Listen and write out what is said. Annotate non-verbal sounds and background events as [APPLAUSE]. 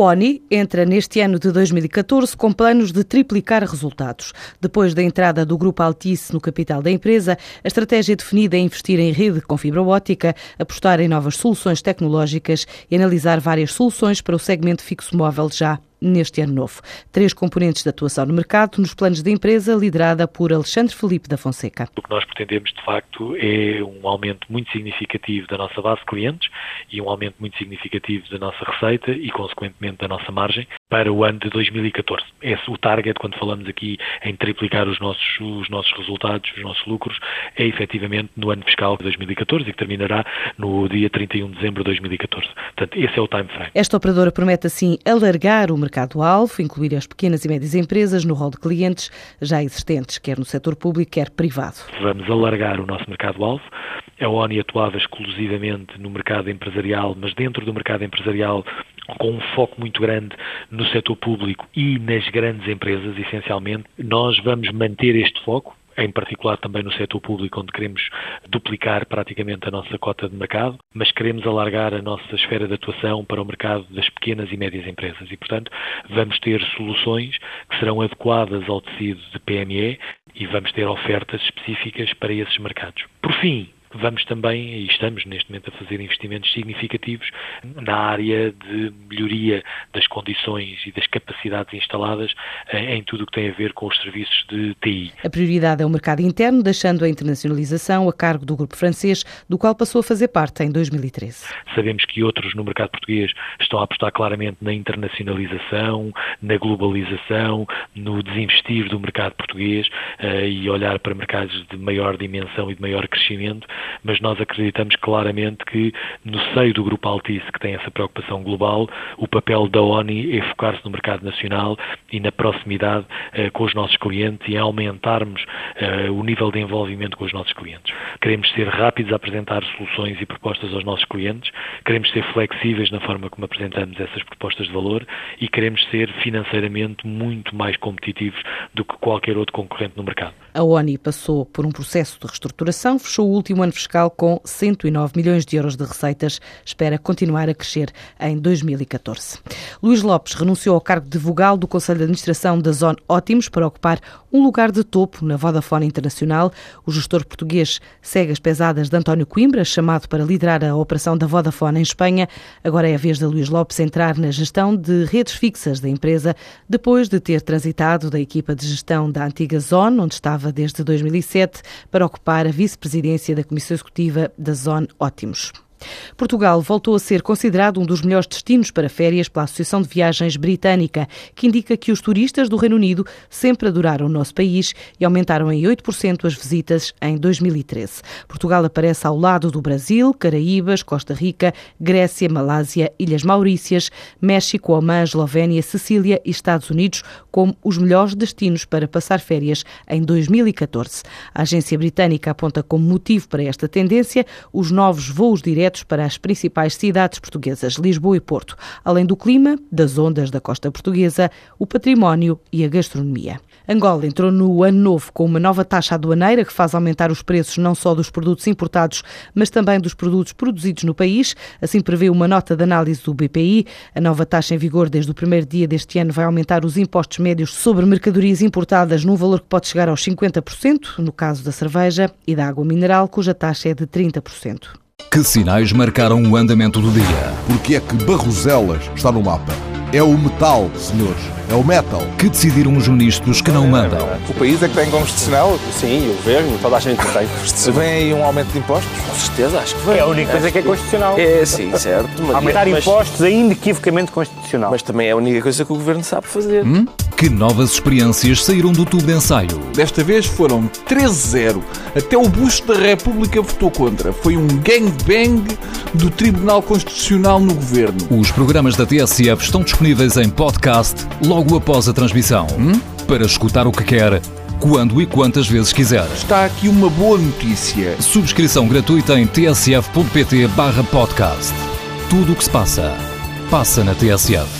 ONI entra neste ano de 2014 com planos de triplicar resultados. Depois da entrada do Grupo Altice no capital da empresa, a estratégia definida é investir em rede com fibra óptica, apostar em novas soluções tecnológicas e analisar várias soluções para o segmento fixo móvel já neste ano novo. Três componentes de atuação no mercado nos planos da empresa, liderada por Alexandre Felipe da Fonseca. O que nós pretendemos, de facto, é um aumento muito significativo da nossa base de clientes e um aumento muito significativo da nossa receita e, consequentemente, da nossa margem para o ano de 2014. Esse o target, quando falamos aqui em triplicar os nossos, os nossos resultados, os nossos lucros, é efetivamente no ano fiscal de 2014 e que terminará no dia 31 de dezembro de 2014. Portanto, esse é o time frame. Esta operadora promete, assim, alargar o mercado mercado-alvo, incluir as pequenas e médias empresas no rol de clientes já existentes, quer no setor público, quer privado. Vamos alargar o nosso mercado-alvo. A ONI atuava exclusivamente no mercado empresarial, mas dentro do mercado empresarial com um foco muito grande no setor público e nas grandes empresas, essencialmente. Nós vamos manter este foco, em particular também no setor público, onde queremos duplicar praticamente a nossa cota de mercado, mas queremos alargar a nossa esfera de atuação para o mercado das pequenas e médias empresas. E, portanto, vamos ter soluções que serão adequadas ao tecido de PME e vamos ter ofertas específicas para esses mercados. Por fim, Vamos também, e estamos neste momento a fazer investimentos significativos na área de melhoria das condições e das capacidades instaladas eh, em tudo o que tem a ver com os serviços de TI. A prioridade é o mercado interno, deixando a internacionalização a cargo do grupo francês, do qual passou a fazer parte em 2013. Sabemos que outros no mercado português estão a apostar claramente na internacionalização, na globalização, no desinvestir do mercado português uh, e olhar para mercados de maior dimensão e de maior crescimento mas nós acreditamos claramente que no seio do Grupo Altice, que tem essa preocupação global, o papel da ONI é focar-se no mercado nacional e na proximidade uh, com os nossos clientes e aumentarmos uh, o nível de envolvimento com os nossos clientes. Queremos ser rápidos a apresentar soluções e propostas aos nossos clientes, queremos ser flexíveis na forma como apresentamos essas propostas de valor e queremos ser financeiramente muito mais competitivos do que qualquer outro concorrente no mercado. A ONI passou por um processo de reestruturação, fechou o último ano fiscal com 109 milhões de euros de receitas. Espera continuar a crescer em 2014. Luís Lopes renunciou ao cargo de vogal do Conselho de Administração da Zone Ótimos para ocupar um lugar de topo na Vodafone Internacional. O gestor português segue as pesadas de António Coimbra, chamado para liderar a operação da Vodafone em Espanha. Agora é a vez de Luís Lopes entrar na gestão de redes fixas da empresa, depois de ter transitado da equipa de gestão da antiga Zone, onde estava desde 2007, para ocupar a vice-presidência da Comissão Executiva da Zone Ótimos. Portugal voltou a ser considerado um dos melhores destinos para férias pela Associação de Viagens Britânica, que indica que os turistas do Reino Unido sempre adoraram o nosso país e aumentaram em 8% as visitas em 2013. Portugal aparece ao lado do Brasil, Caraíbas, Costa Rica, Grécia, Malásia, Ilhas Maurícias, México, Omã, Eslovénia, Sicília e Estados Unidos como os melhores destinos para passar férias em 2014. A agência britânica aponta como motivo para esta tendência os novos voos diretos diretos para as principais cidades portuguesas, Lisboa e Porto, além do clima, das ondas da costa portuguesa, o património e a gastronomia. Angola entrou no ano novo com uma nova taxa aduaneira que faz aumentar os preços não só dos produtos importados, mas também dos produtos produzidos no país. Assim prevê uma nota de análise do BPI. A nova taxa em vigor desde o primeiro dia deste ano vai aumentar os impostos médios sobre mercadorias importadas num valor que pode chegar aos 50%, no caso da cerveja, e da água mineral, cuja taxa é de 30%. Que sinais marcaram o andamento do dia? Porque é que Barroselas está no mapa? É o metal, senhores. É o metal. Que decidiram os ministros que não mandam? O país é que tem constitucional? Sim, o governo, toda a gente tem constitucional. Vem aí um aumento de impostos? Com certeza, acho que vem. É a única coisa que é constitucional. É, sim, certo. Mas, [LAUGHS] Aumentar mas, impostos é inequivocamente constitucional. Mas também é a única coisa que o governo sabe fazer. Hum? Que novas experiências saíram do tubo de ensaio? Desta vez foram 13-0. Até o busto da República votou contra. Foi um gangbang do Tribunal Constitucional no governo. Os programas da TSF estão disponíveis em podcast logo após a transmissão. Hum? Para escutar o que quer, quando e quantas vezes quiser. Está aqui uma boa notícia. Subscrição gratuita em tsf.pt/podcast. Tudo o que se passa, passa na TSF.